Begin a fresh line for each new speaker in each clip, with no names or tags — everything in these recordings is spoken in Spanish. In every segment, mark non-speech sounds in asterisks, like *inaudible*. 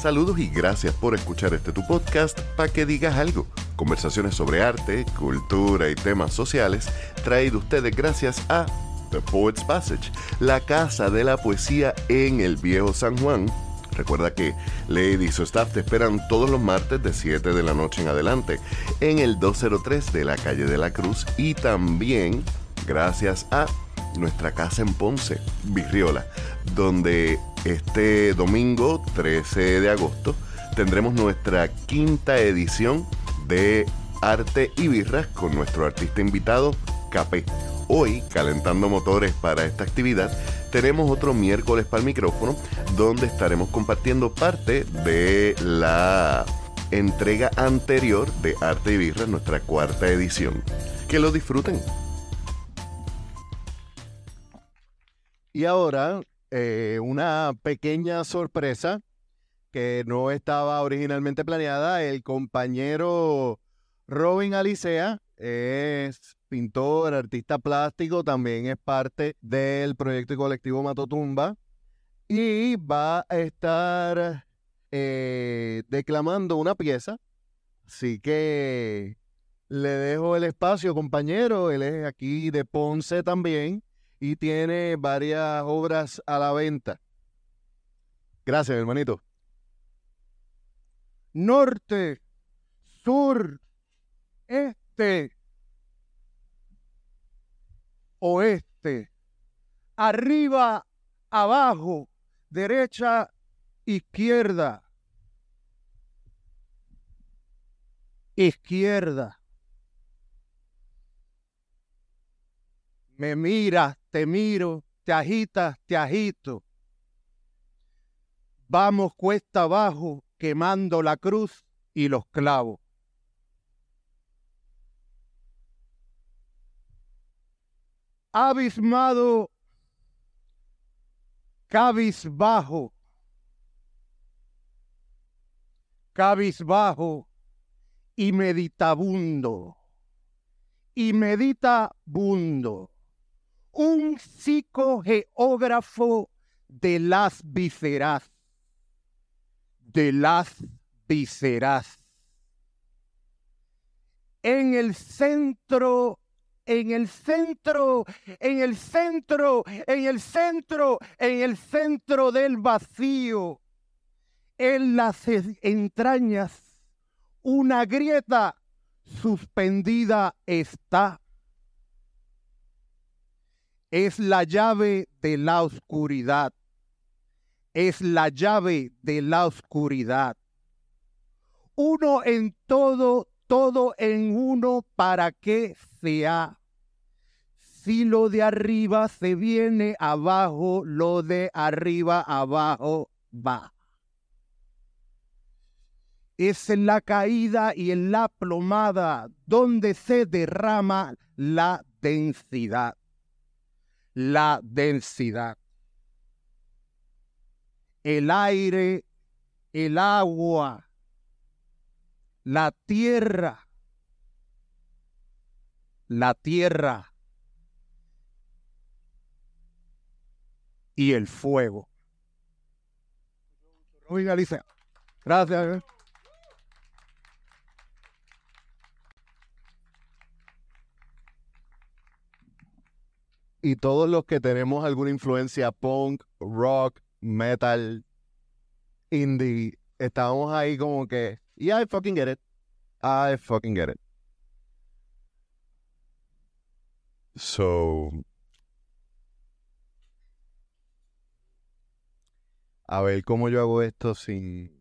Saludos y gracias por escuchar este tu podcast para que digas algo. Conversaciones sobre arte, cultura y temas sociales traído ustedes gracias a The Poets Passage, la casa de la poesía en el viejo San Juan. Recuerda que Lady y su staff te esperan todos los martes de 7 de la noche en adelante en el 203 de la calle de la Cruz y también gracias a nuestra casa en Ponce, Virriola, donde este domingo 13 de agosto tendremos nuestra quinta edición de Arte y Birras con nuestro artista invitado, Capé. Hoy, calentando motores para esta actividad, tenemos otro miércoles para el micrófono, donde estaremos compartiendo parte de la entrega anterior de Arte y Birras, nuestra cuarta edición. Que lo disfruten.
Y ahora, eh, una pequeña sorpresa que no estaba originalmente planeada. El compañero Robin Alicea es pintor, artista plástico, también es parte del proyecto y colectivo Matotumba y va a estar eh, declamando una pieza. Así que le dejo el espacio, compañero. Él es aquí de Ponce también y tiene varias obras a la venta. Gracias, hermanito. Norte, sur, este, oeste, arriba, abajo, derecha, izquierda, izquierda. Me miras, te miro, te agitas, te agito. Vamos cuesta abajo quemando la cruz y los clavos. Abismado, cabizbajo, cabizbajo y meditabundo, y meditabundo un psicogeógrafo de las vísceras, de las vísceras. En el centro, en el centro, en el centro, en el centro, en el centro del vacío, en las entrañas, una grieta suspendida está es la llave de la oscuridad. Es la llave de la oscuridad. Uno en todo, todo en uno para que sea. Si lo de arriba se viene abajo, lo de arriba abajo va. Es en la caída y en la plomada donde se derrama la densidad la densidad. El aire, el agua, la tierra, la tierra y el fuego. Gracias. Y todos los que tenemos alguna influencia punk, rock, metal, indie, estamos ahí como que, yeah, I fucking get it. I fucking get it. So, a ver cómo yo hago esto sin...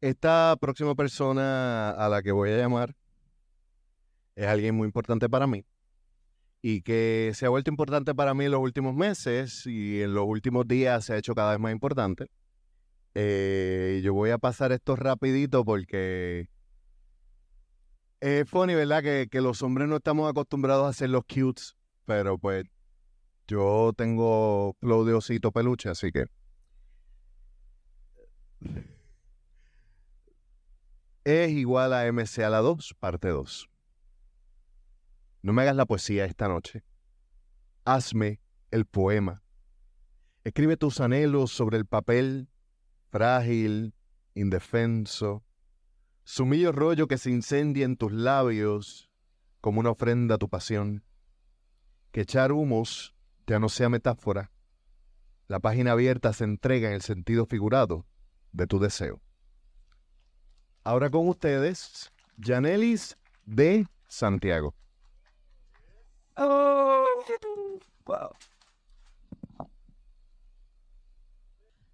Esta próxima persona a la que voy a llamar es alguien muy importante para mí y que se ha vuelto importante para mí en los últimos meses y en los últimos días se ha hecho cada vez más importante. Eh, yo voy a pasar esto rapidito porque es funny, ¿verdad? Que, que, los hombres no estamos acostumbrados a hacer los cutes, pero pues yo tengo flow de osito peluche, así que... Es igual a MC a la 2, parte 2. No me hagas la poesía esta noche. Hazme el poema. Escribe tus anhelos sobre el papel, frágil, indefenso. Sumillo rollo que se incendia en tus labios como una ofrenda a tu pasión. Que echar humos ya no sea metáfora. La página abierta se entrega en el sentido figurado de tu deseo. Ahora con ustedes, Janelis de Santiago.
Oh,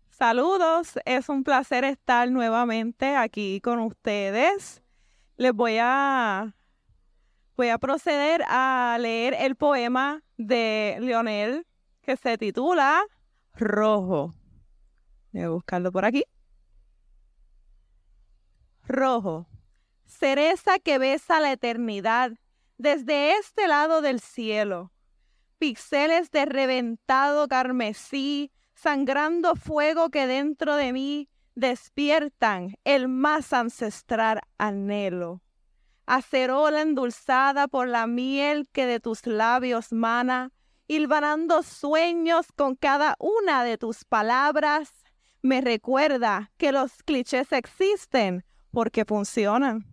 Saludos, es un placer estar nuevamente aquí con ustedes. Les voy a voy a proceder a leer el poema de Leonel que se titula Rojo. Voy a buscarlo por aquí. Rojo, cereza que besa la eternidad desde este lado del cielo. Pixeles de reventado carmesí, sangrando fuego que dentro de mí despiertan el más ancestral anhelo. Acerola endulzada por la miel que de tus labios mana, hilvanando sueños con cada una de tus palabras, me recuerda que los clichés existen porque funcionan.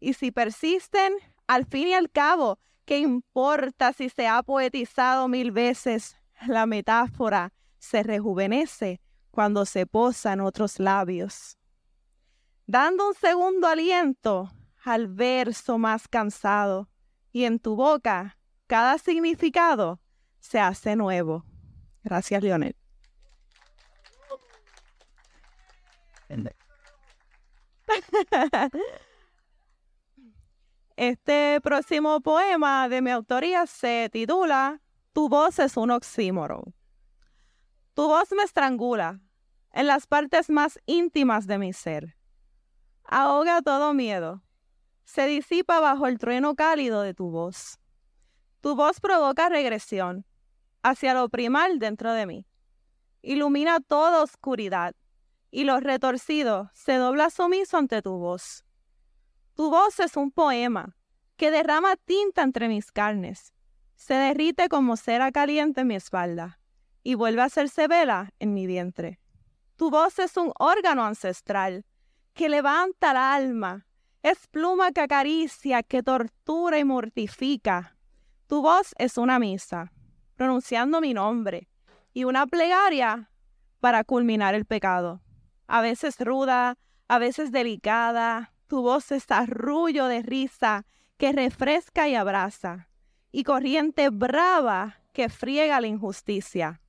Y si persisten, al fin y al cabo, ¿qué importa si se ha poetizado mil veces? La metáfora se rejuvenece cuando se posa en otros labios. Dando un segundo aliento al verso más cansado, y en tu boca cada significado se hace nuevo. Gracias, Leonel. *laughs* Este próximo poema de mi autoría se titula Tu voz es un oxímoron. Tu voz me estrangula en las partes más íntimas de mi ser. Ahoga todo miedo. Se disipa bajo el trueno cálido de tu voz. Tu voz provoca regresión hacia lo primal dentro de mí. Ilumina toda oscuridad y lo retorcido se dobla sumiso ante tu voz. Tu voz es un poema que derrama tinta entre mis carnes, se derrite como cera caliente en mi espalda y vuelve a hacerse vela en mi vientre. Tu voz es un órgano ancestral que levanta el alma, es pluma que acaricia, que tortura y mortifica. Tu voz es una misa, pronunciando mi nombre, y una plegaria para culminar el pecado a veces ruda, a veces delicada. Tu voz es arrullo de risa que refresca y abraza, y corriente brava que friega la injusticia.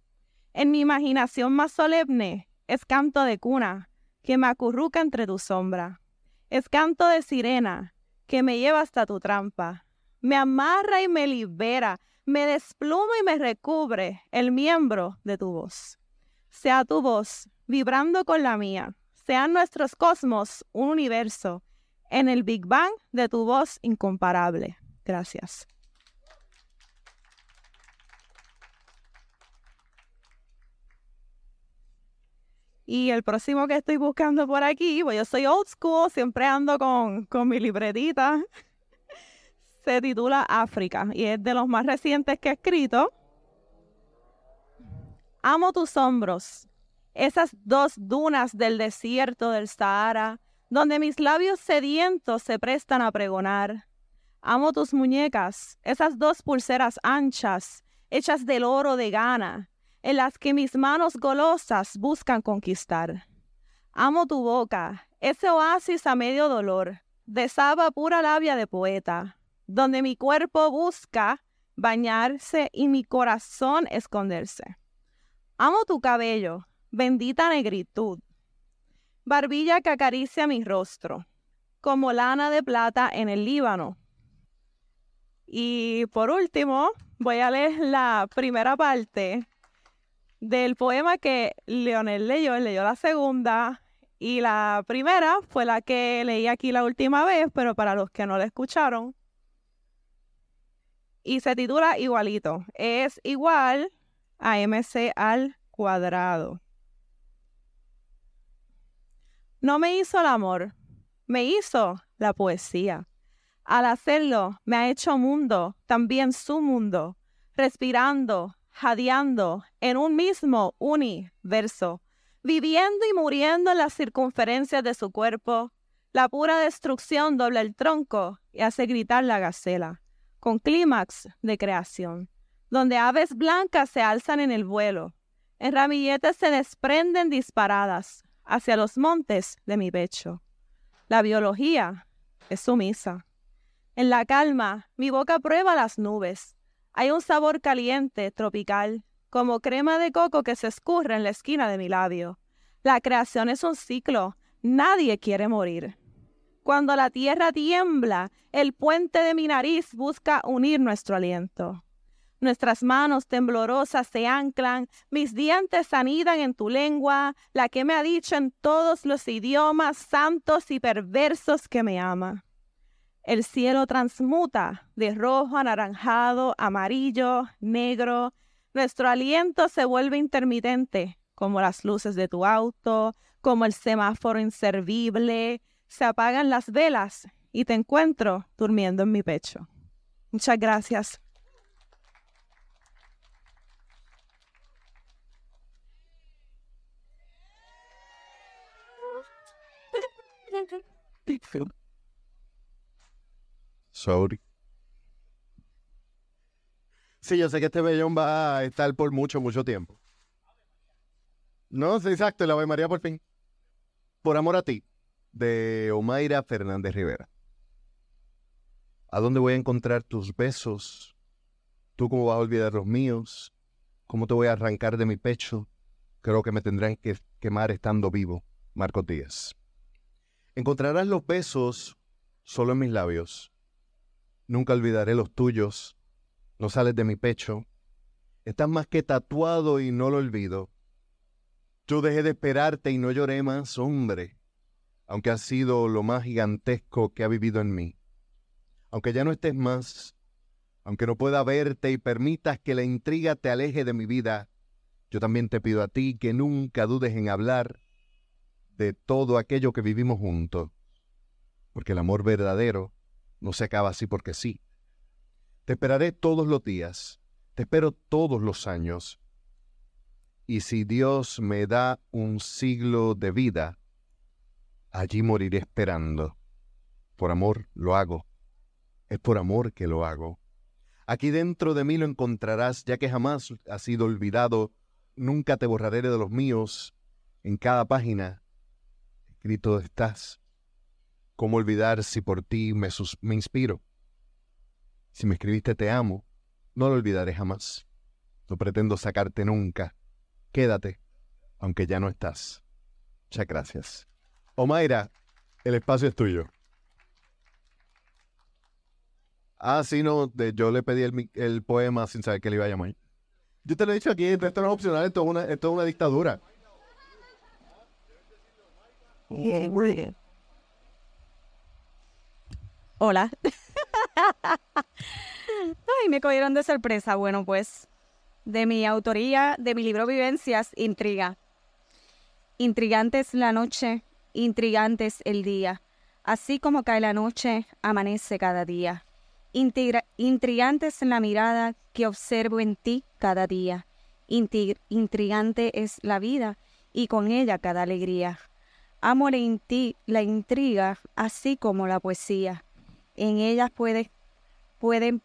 En mi imaginación más solemne es canto de cuna que me acurruca entre tu sombra. Es canto de sirena que me lleva hasta tu trampa. Me amarra y me libera, me despluma y me recubre el miembro de tu voz. Sea tu voz vibrando con la mía. Sean nuestros cosmos un universo en el Big Bang de tu voz incomparable. Gracias. Y el próximo que estoy buscando por aquí, pues yo soy old school, siempre ando con, con mi libretita. *laughs* Se titula África y es de los más recientes que he escrito. Amo tus hombros, esas dos dunas del desierto del Sahara, donde mis labios sedientos se prestan a pregonar. Amo tus muñecas, esas dos pulseras anchas, hechas del oro de gana, en las que mis manos golosas buscan conquistar. Amo tu boca, ese oasis a medio dolor, de saba pura labia de poeta, donde mi cuerpo busca bañarse y mi corazón esconderse. Amo tu cabello, bendita negritud. Barbilla que acaricia mi rostro, como lana de plata en el Líbano. Y por último, voy a leer la primera parte del poema que Leonel leyó. Leyó la segunda y la primera fue la que leí aquí la última vez, pero para los que no la escucharon. Y se titula igualito. Es igual a MC al cuadrado. No me hizo el amor, me hizo la poesía. Al hacerlo, me ha hecho mundo, también su mundo, respirando, jadeando en un mismo universo, viviendo y muriendo en las circunferencias de su cuerpo. La pura destrucción dobla el tronco y hace gritar la gacela, con clímax de creación, donde aves blancas se alzan en el vuelo, en ramilletes se desprenden disparadas hacia los montes de mi pecho. La biología es sumisa. En la calma, mi boca prueba las nubes. Hay un sabor caliente, tropical, como crema de coco que se escurre en la esquina de mi labio. La creación es un ciclo. Nadie quiere morir. Cuando la tierra tiembla, el puente de mi nariz busca unir nuestro aliento. Nuestras manos temblorosas se anclan, mis dientes anidan en tu lengua, la que me ha dicho en todos los idiomas santos y perversos que me ama. El cielo transmuta de rojo, anaranjado, amarillo, negro. Nuestro aliento se vuelve intermitente, como las luces de tu auto, como el semáforo inservible. Se apagan las velas y te encuentro durmiendo en mi pecho. Muchas gracias.
Sorry. Sí, yo sé que este bellón va a estar por mucho, mucho tiempo. No, sí, exacto, la Ave María por fin. Por amor a ti, de Omaira Fernández Rivera. ¿A dónde voy a encontrar tus besos? ¿Tú cómo vas a olvidar los míos? ¿Cómo te voy a arrancar de mi pecho? Creo que me tendrán que quemar estando vivo. Marcos Díaz. Encontrarás los besos solo en mis labios. Nunca olvidaré los tuyos. No sales de mi pecho. Estás más que tatuado y no lo olvido. Yo dejé de esperarte y no lloré más, hombre, aunque has sido lo más gigantesco que ha vivido en mí. Aunque ya no estés más, aunque no pueda verte y permitas que la intriga te aleje de mi vida, yo también te pido a ti que nunca dudes en hablar de todo aquello que vivimos juntos, porque el amor verdadero no se acaba así porque sí. Te esperaré todos los días, te espero todos los años, y si Dios me da un siglo de vida, allí moriré esperando. Por amor lo hago, es por amor que lo hago. Aquí dentro de mí lo encontrarás, ya que jamás has sido olvidado, nunca te borraré de los míos, en cada página escrito estás. ¿Cómo olvidar si por ti me, me inspiro? Si me escribiste te amo, no lo olvidaré jamás. No pretendo sacarte nunca. Quédate, aunque ya no estás. Muchas gracias. Omaira, el espacio es tuyo. Ah, sí, no, yo le pedí el, poema sin saber que le iba a llamar. Yo te lo he dicho aquí, esto no es opcional, esto una, esto es una dictadura.
Hola. *laughs* Ay, me cogieron de sorpresa. Bueno, pues de mi autoría, de mi libro Vivencias, Intriga. Intrigante es la noche, intrigante es el día. Así como cae la noche, amanece cada día. intrigante es la mirada que observo en ti cada día. intrigante es la vida y con ella cada alegría. Amor en ti la intriga, así como la poesía. En ellas puede, pueden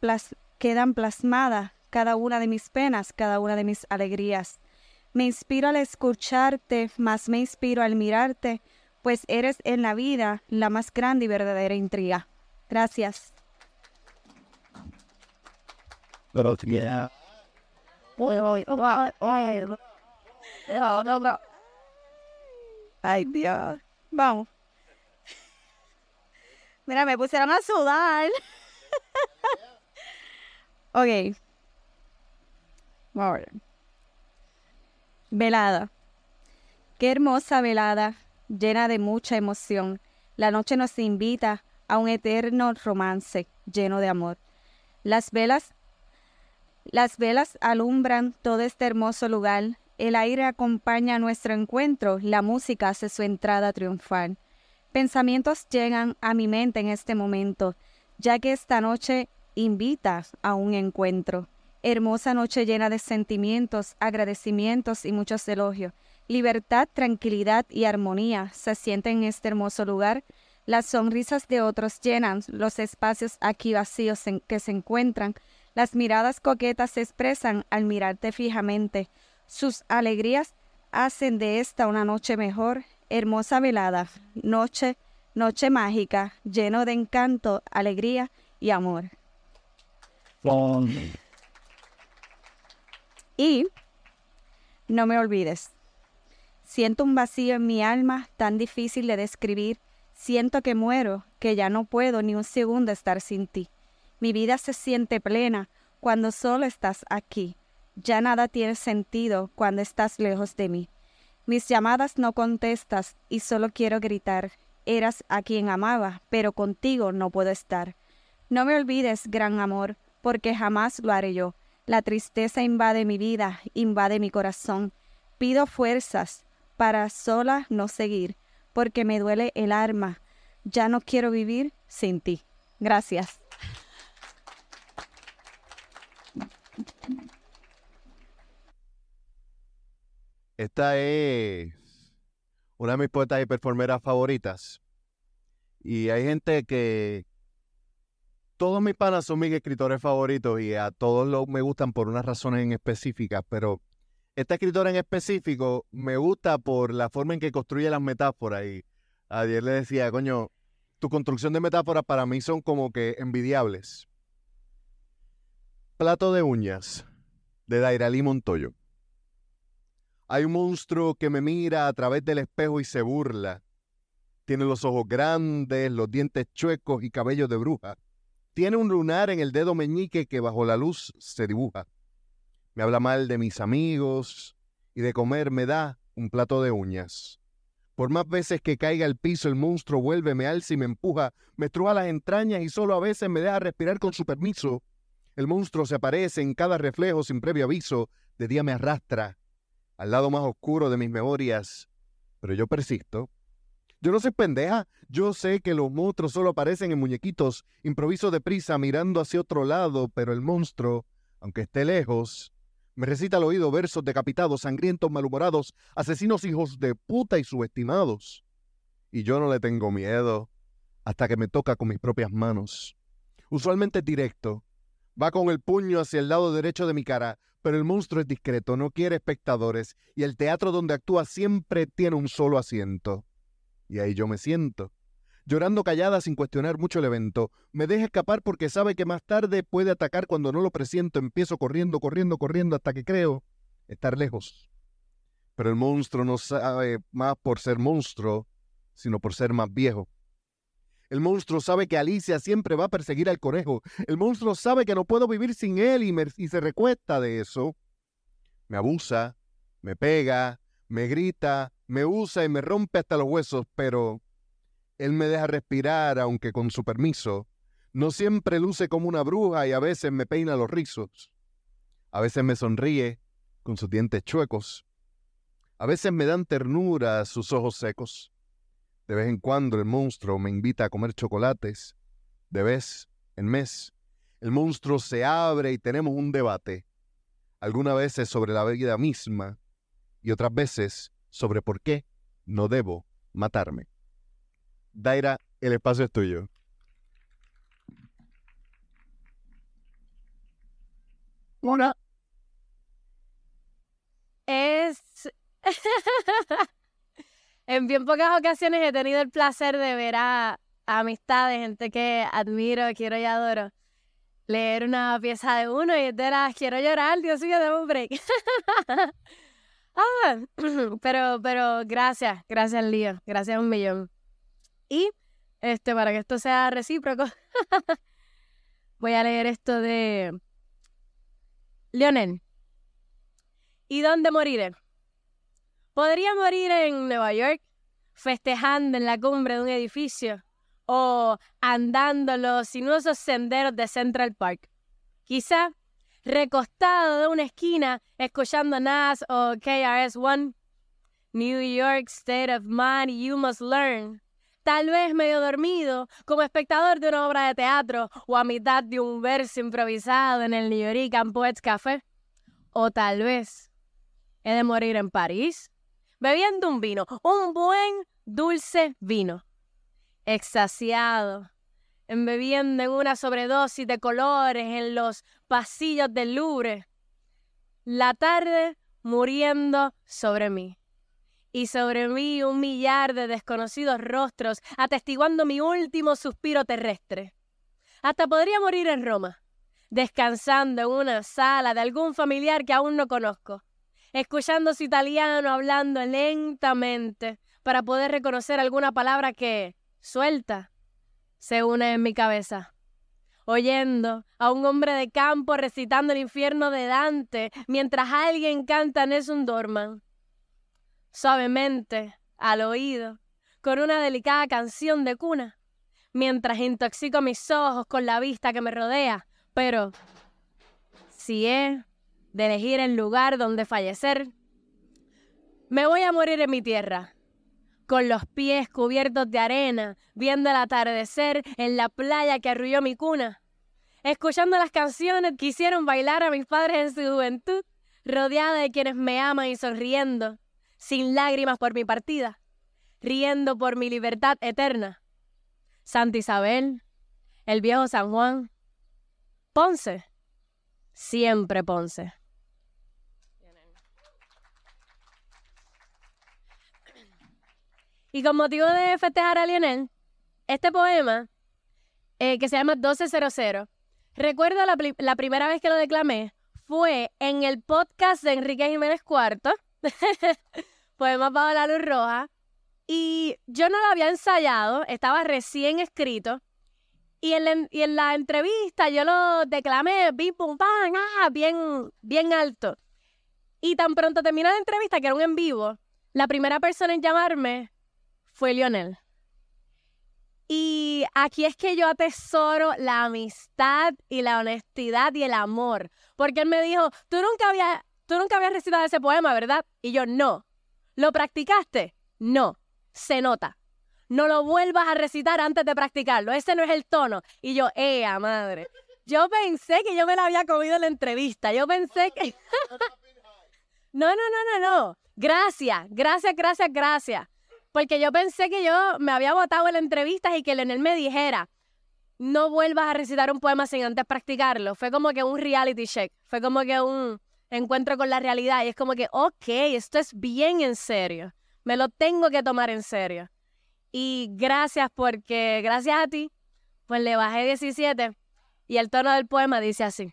quedan plasmadas cada una de mis penas, cada una de mis alegrías. Me inspiro al escucharte, más me inspiro al mirarte, pues eres en la vida la más grande y verdadera intriga. Gracias. Ay, Dios. Vamos. *laughs* Mira, me pusieron a sudar. *laughs* ok. Vamos Velada. Qué hermosa velada, llena de mucha emoción. La noche nos invita a un eterno romance lleno de amor. Las velas, las velas alumbran todo este hermoso lugar el aire acompaña nuestro encuentro, la música hace su entrada triunfal. Pensamientos llegan a mi mente en este momento, ya que esta noche invita a un encuentro. Hermosa noche llena de sentimientos, agradecimientos y muchos elogios. Libertad, tranquilidad y armonía se sienten en este hermoso lugar. Las sonrisas de otros llenan los espacios aquí vacíos que se encuentran. Las miradas coquetas se expresan al mirarte fijamente. Sus alegrías hacen de esta una noche mejor, hermosa velada, noche, noche mágica, lleno de encanto, alegría y amor. Y no me olvides. Siento un vacío en mi alma tan difícil de describir. Siento que muero, que ya no puedo ni un segundo estar sin ti. Mi vida se siente plena cuando solo estás aquí. Ya nada tiene sentido cuando estás lejos de mí. Mis llamadas no contestas y solo quiero gritar. Eras a quien amaba, pero contigo no puedo estar. No me olvides, gran amor, porque jamás lo haré yo. La tristeza invade mi vida, invade mi corazón. Pido fuerzas para sola no seguir, porque me duele el alma. Ya no quiero vivir sin ti. Gracias.
Esta es una de mis poetas y performeras favoritas. Y hay gente que... Todos mis panas son mis escritores favoritos y a todos los me gustan por unas razones en específicas, pero esta escritora en específico me gusta por la forma en que construye las metáforas. Y ayer le decía, coño, tu construcción de metáforas para mí son como que envidiables. Plato de uñas, de Dairali Montoyo. Hay un monstruo que me mira a través del espejo y se burla. Tiene los ojos grandes, los dientes chuecos y cabello de bruja. Tiene un lunar en el dedo meñique que bajo la luz se dibuja. Me habla mal de mis amigos y de comer me da un plato de uñas. Por más veces que caiga al piso, el monstruo vuelve, me alza y me empuja, me estruja las entrañas y solo a veces me deja respirar con su permiso. El monstruo se aparece en cada reflejo sin previo aviso, de día me arrastra, al lado más oscuro de mis memorias, pero yo persisto. Yo no soy pendeja, yo sé que los monstruos solo aparecen en muñequitos, improviso deprisa mirando hacia otro lado, pero el monstruo, aunque esté lejos, me recita al oído versos decapitados, sangrientos, malhumorados, asesinos hijos de puta y subestimados. Y yo no le tengo miedo hasta que me toca con mis propias manos. Usualmente directo, va con el puño hacia el lado derecho de mi cara, pero el monstruo es discreto, no quiere espectadores, y el teatro donde actúa siempre tiene un solo asiento. Y ahí yo me siento, llorando callada sin cuestionar mucho el evento. Me deja escapar porque sabe que más tarde puede atacar cuando no lo presiento. Empiezo corriendo, corriendo, corriendo hasta que creo estar lejos. Pero el monstruo no sabe más por ser monstruo, sino por ser más viejo. El monstruo sabe que Alicia siempre va a perseguir al conejo. El monstruo sabe que no puedo vivir sin él y, se recuesta de eso. Me abusa, me pega, me grita, me usa y me rompe hasta los huesos, pero él me deja respirar, aunque con su permiso. No siempre luce como una bruja y a veces me peina los rizos. A veces me sonríe con sus dientes chuecos. A veces me dan ternura sus ojos secos. De vez en cuando el monstruo me invita a comer chocolates. De vez en mes, el monstruo se abre y tenemos un debate. Algunas veces sobre la vida misma y otras veces sobre por qué no debo matarme. Daira, el espacio es tuyo.
Una. Es *laughs* en bien pocas ocasiones he tenido el placer de ver a, amistades, gente que admiro, quiero y adoro, leer una pieza de uno y de las quiero llorar, Dios mío, de un break. *laughs* ah, *clears throat* pero, pero gracias, gracias Lío, gracias un millón. Y este, para que esto sea recíproco, *laughs* voy a leer esto de Leonel. ¿Y dónde moriré? Podría morir en Nueva York, festejando en la cumbre de un edificio o andando los sinuosos senderos de Central Park. Quizá recostado de una esquina escuchando Nas o KRS-One. New York State of Mind, you must learn. tal vez medio dormido, como espectador de una obra de teatro o a mitad de un verso improvisado en el New York Poets Café. O tal vez he de morir en París, bebiendo un vino, un buen dulce vino, extasiado, embebiendo en una sobredosis de colores en los pasillos del Louvre. La tarde muriendo sobre mí y sobre mí un millar de desconocidos rostros atestiguando mi último suspiro terrestre. Hasta podría morir en Roma, descansando en una sala de algún familiar que aún no conozco, escuchando su italiano hablando lentamente para poder reconocer alguna palabra que, suelta, se une en mi cabeza. Oyendo a un hombre de campo recitando el infierno de Dante mientras alguien canta Nessun Dorman suavemente, al oído, con una delicada canción de cuna, mientras intoxico mis ojos con la vista que me rodea. Pero, si he de elegir el lugar donde fallecer, me voy a morir en mi tierra, con los pies cubiertos de arena, viendo el atardecer en la playa que arrulló mi cuna, escuchando las canciones que hicieron bailar a mis padres en su juventud, rodeada de quienes me aman y sonriendo, sin lágrimas por mi partida, riendo por mi libertad eterna. Santa Isabel, el viejo San Juan, Ponce, siempre Ponce. Y con motivo de festejar a Lionel, este poema, eh, que se llama 1200, recuerdo la, la, primera vez que lo declamé, fue en el podcast de Enrique Jiménez Cuarto, *laughs* Poema bajo la luz roja. Y yo no lo había ensayado, estaba recién escrito. Y en, la, entrevista yo lo declamé, bim, pum, pam, ah, bien, bien alto. Y tan pronto terminó la entrevista, que era un en vivo, la primera persona en llamarme fue Lionel. Y aquí es que yo atesoro la amistad y la honestidad y el amor. Porque él me dijo, tú nunca habías tú nunca habías recitado ese poema, ¿verdad? Y yo, no. ¿Lo practicaste? No. Se nota. No lo vuelvas a recitar antes de practicarlo. Ese no es el tono. Y yo, ¡ea, madre! Yo pensé que yo me la había comido en la entrevista. Yo pensé que... *laughs* no, no, no, no, no. Gracias, gracias, gracias, gracias. Porque yo pensé que yo me había votado en la entrevista y que Lenel me dijera, no vuelvas a recitar un poema sin antes practicarlo. Fue como que un reality check. Fue como que un encuentro con la realidad y es como que, ok, esto es bien en serio, me lo tengo que tomar en serio. Y gracias porque, gracias a ti, pues le bajé 17 y el tono del poema dice así.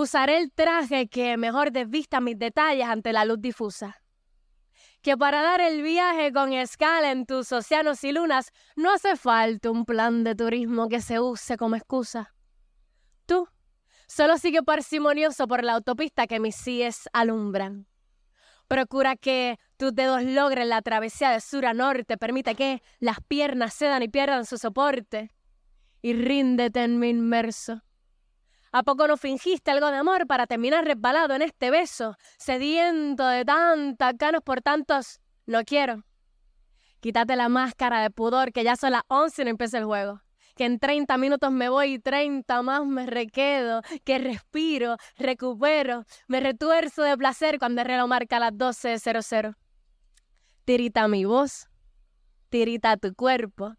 Usaré el traje que mejor desvista mis detalles ante la luz difusa. Que para dar el viaje con escala en tus océanos y lunas no hace falta un plan de turismo que se use como excusa. Tú solo sigue parsimonioso por la autopista que mis síes alumbran. Procura que tus dedos logren la travesía de sur a norte, permite que las piernas cedan y pierdan su soporte. Y ríndete en mi inmerso. ¿A poco no fingiste algo de amor para terminar resbalado en este beso, sediento de tantas ganas por tantos? Lo quiero. Quítate la máscara de pudor que ya son las once y no empieza el juego que en 30 minutos me voy y 30 más me requedo, que respiro, recupero, me retuerzo de placer cuando el reloj marca las 12.00. Tirita mi voz, tirita tu cuerpo,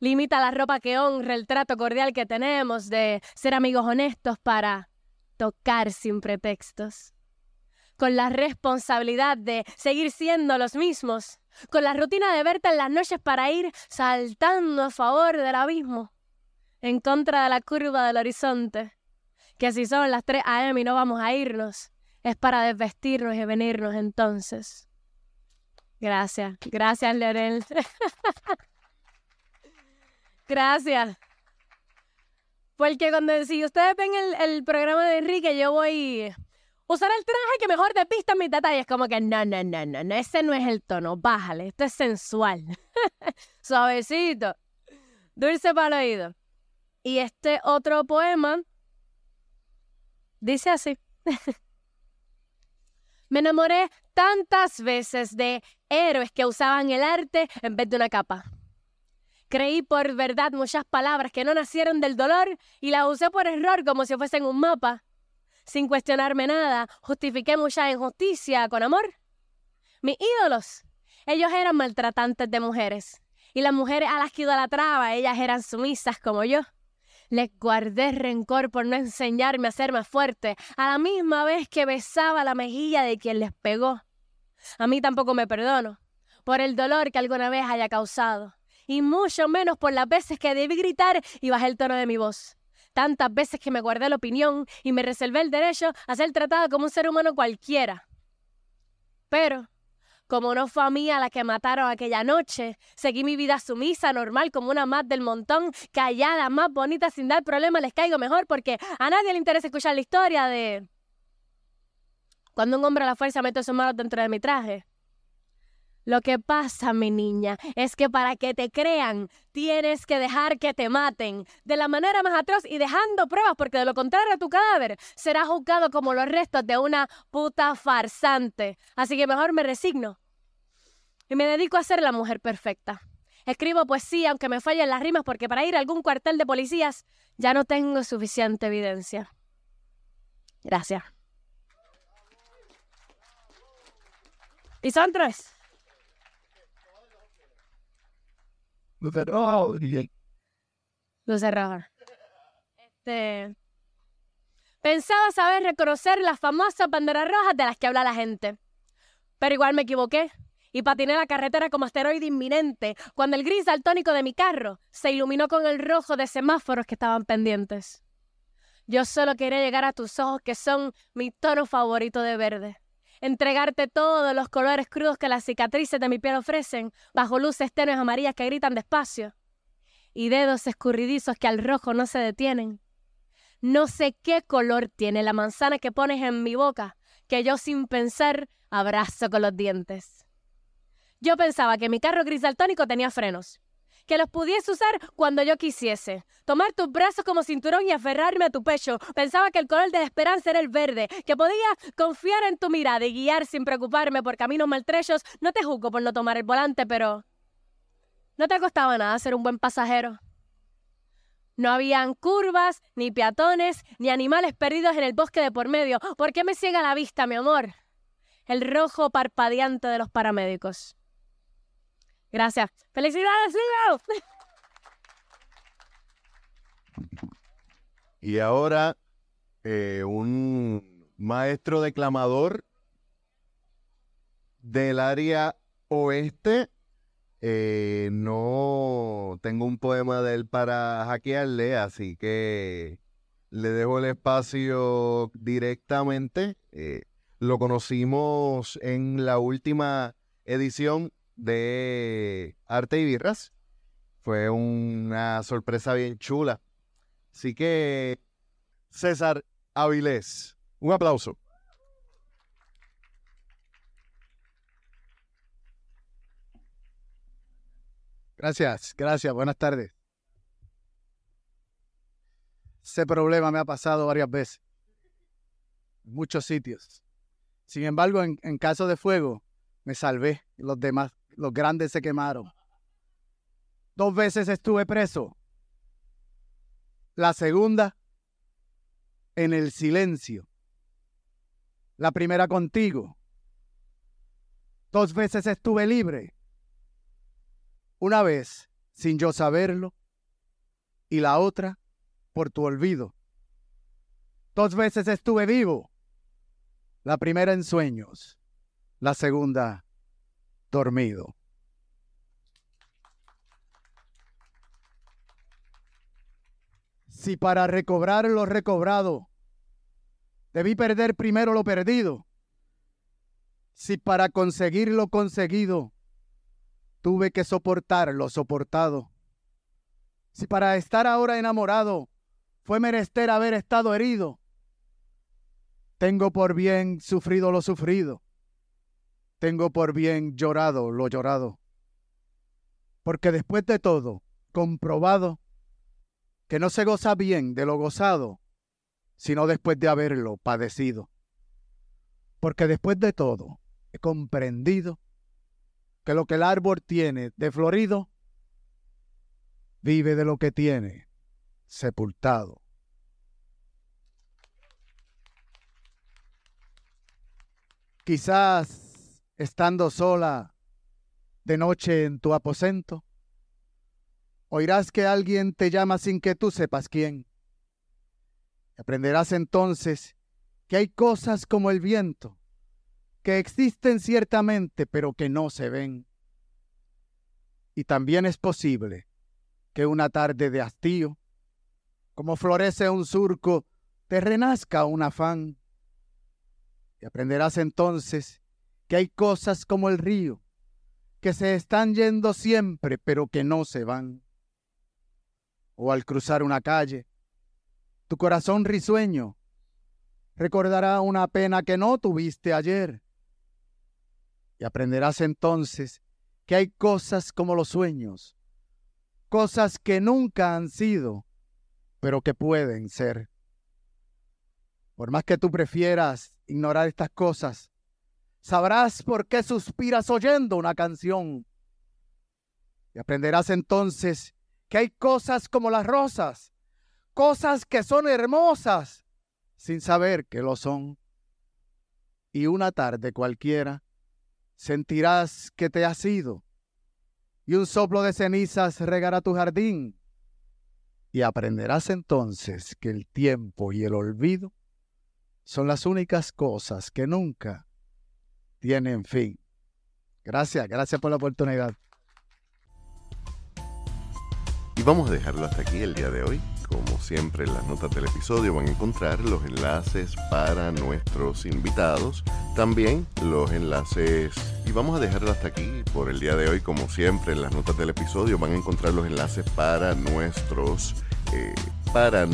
limita la ropa que honra el trato cordial que tenemos de ser amigos honestos para tocar sin pretextos, con la responsabilidad de seguir siendo los mismos con la rutina de verte en las noches para ir saltando a favor del abismo, en contra de la curva del horizonte, que si son las 3 a.m. y no vamos a irnos, es para desvestirnos y venirnos entonces. Gracias, gracias, Leonel. *laughs* gracias. Porque cuando si ustedes ven el, programa de Enrique, yo voy usar el traje que mejor te pista mis detalles. Como que no, no, no, no, no, ese no es el tono. Bájale, esto es sensual. *laughs* Suavecito. Dulce para el oído. Y este otro poema dice así. *laughs* Me enamoré tantas veces de héroes que usaban el arte en vez de una capa. Creí por verdad muchas palabras que no nacieron del dolor y las usé por error como si fuesen un mapa. Sin cuestionarme nada, justifiqué mucha injusticia con amor. Mis ídolos, ellos eran maltratantes de mujeres. Y las mujeres a las que idolatraba, ellas eran sumisas como yo. Les guardé rencor por no enseñarme a ser más fuerte, a la misma vez que besaba la mejilla de quien les pegó. A mí tampoco me perdono por el dolor que alguna vez haya causado y mucho menos por las veces que debí gritar y bajé el tono de mi voz. Tantas veces que me guardé la opinión y me reservé el derecho a ser tratada como un ser humano cualquiera. Pero, como no fue a mí a la que mataron aquella noche, seguí mi vida sumisa, normal, como una más del montón, callada, más bonita, sin dar problema, les caigo mejor porque a nadie le interesa escuchar la historia de... Cuando un hombre a la fuerza mete sus manos dentro de mi traje. Lo que pasa, mi niña, es que para que te crean, tienes que dejar que te maten de la manera más atroz y dejando pruebas, porque de lo contrario tu cadáver será juzgado como los restos de una puta farsante. Así que mejor me resigno y me dedico a ser la mujer perfecta. Escribo poesía aunque me fallen las rimas porque para ir a algún cuartel de policías ya no tengo suficiente evidencia. Gracias. Y son tres.
Luces rojas.
Luces rojas. Este. Pensaba saber reconocer las famosas banderas rojas de las que habla la gente. Pero igual me equivoqué y patiné la carretera como asteroide inminente cuando el gris daltónico de mi carro se iluminó con el rojo de semáforos que estaban pendientes. Yo solo quería llegar a tus ojos que son mi tono favorito de verde entregarte todos los colores crudos que las cicatrices de mi piel ofrecen, bajo luces tenues amarillas que gritan despacio, y dedos escurridizos que al rojo no se detienen. No sé qué color tiene la manzana que pones en mi boca, que yo sin pensar abrazo con los dientes. Yo pensaba que mi carro gris daltónico tenía frenos, que los pudiese usar cuando yo quisiese. Tomar tus brazos como cinturón y aferrarme a tu pecho. Pensaba que el color de la esperanza era el verde, que podía confiar en tu mirada y guiar sin preocuparme por caminos maltrechos. No te juzgo por no tomar el volante, pero... No te costaba nada ser un buen pasajero. No habían curvas, ni peatones, ni animales perdidos en el bosque de por medio. ¿Por qué me ciega la vista, mi amor? El rojo parpadeante de los paramédicos. Gracias. ¡Felicidades, Leo!
Y ahora, eh, un maestro declamador del área oeste. Eh, no tengo un poema de él para hackearle, así que le dejo el espacio directamente. Eh, lo conocimos en la última edición de Arte y Birras. Fue una sorpresa bien chula. Así que, César Avilés, un aplauso.
Gracias, gracias, buenas tardes. Ese problema me ha pasado varias veces, en muchos sitios. Sin embargo, en, caso de fuego, me salvé. Los demás, los grandes se quemaron. Dos veces estuve preso. La segunda, en el silencio. La primera contigo. Dos veces estuve libre. Una vez sin yo saberlo y la otra por tu olvido. Dos veces estuve vivo. La primera en sueños, la segunda dormido. Si para recobrar lo recobrado debí perder primero lo perdido, si para conseguir lo conseguido tuve que soportar lo soportado, si para estar ahora enamorado fue menester haber estado herido, tengo por bien sufrido lo sufrido, tengo por bien llorado lo llorado, porque después de todo, comprobado, que no se goza bien de lo gozado, sino después de haberlo padecido. Porque después de todo, he comprendido que lo que el árbol tiene de florido, vive de lo que tiene sepultado. Quizás estando sola de noche en tu aposento, oirás que alguien te llama sin que tú sepas quién. Aprenderás entonces que hay cosas como el viento, que existen ciertamente, pero que no se ven. Y también es posible que una tarde de hastío, como florece un surco, te renazca un afán y aprenderás entonces que hay cosas como el río, que se están yendo siempre, pero que no se van. O al cruzar una calle, tu corazón risueño recordará una pena que no tuviste ayer. Y aprenderás entonces que hay cosas como los sueños, cosas que nunca han sido, pero que pueden ser. Por más que tú prefieras ignorar estas cosas, sabrás por qué suspiras oyendo una canción. Y aprenderás entonces que hay cosas como las rosas, cosas que son hermosas, sin saber que lo son. Y una tarde cualquiera sentirás que te has ido, y un soplo de cenizas regará tu jardín, y aprenderás entonces que el tiempo y el olvido son las únicas cosas que nunca tienen fin. Gracias, gracias por la oportunidad.
Y vamos a dejarlo hasta aquí el día de hoy. Como siempre, en las notas del episodio van a encontrar los enlaces para nuestros invitados, también los enlaces, y vamos a dejarlo hasta aquí por el día de hoy. Como siempre, en las notas del episodio van a encontrar los enlaces para nuestros, eh, para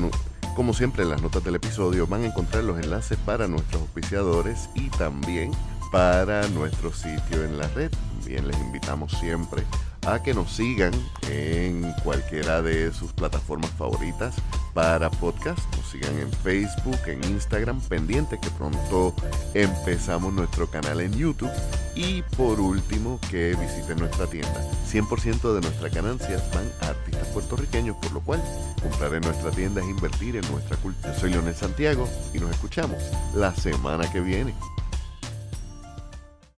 como siempre en las notas del episodio van a encontrar los enlaces para nuestros auspiciadores y también para nuestro sitio en la red. Bien, les invitamos siempre a que nos sigan en cualquiera de sus plataformas favoritas para podcast. Nos sigan en Facebook, en Instagram, pendiente que pronto empezamos nuestro canal en YouTube. Y por último, que visiten nuestra tienda. 100% de nuestras ganancias van a artistas puertorriqueños, por lo cual comprar en nuestra tienda es invertir en nuestra cultura. Soy Leonel Santiago y nos escuchamos la semana que viene.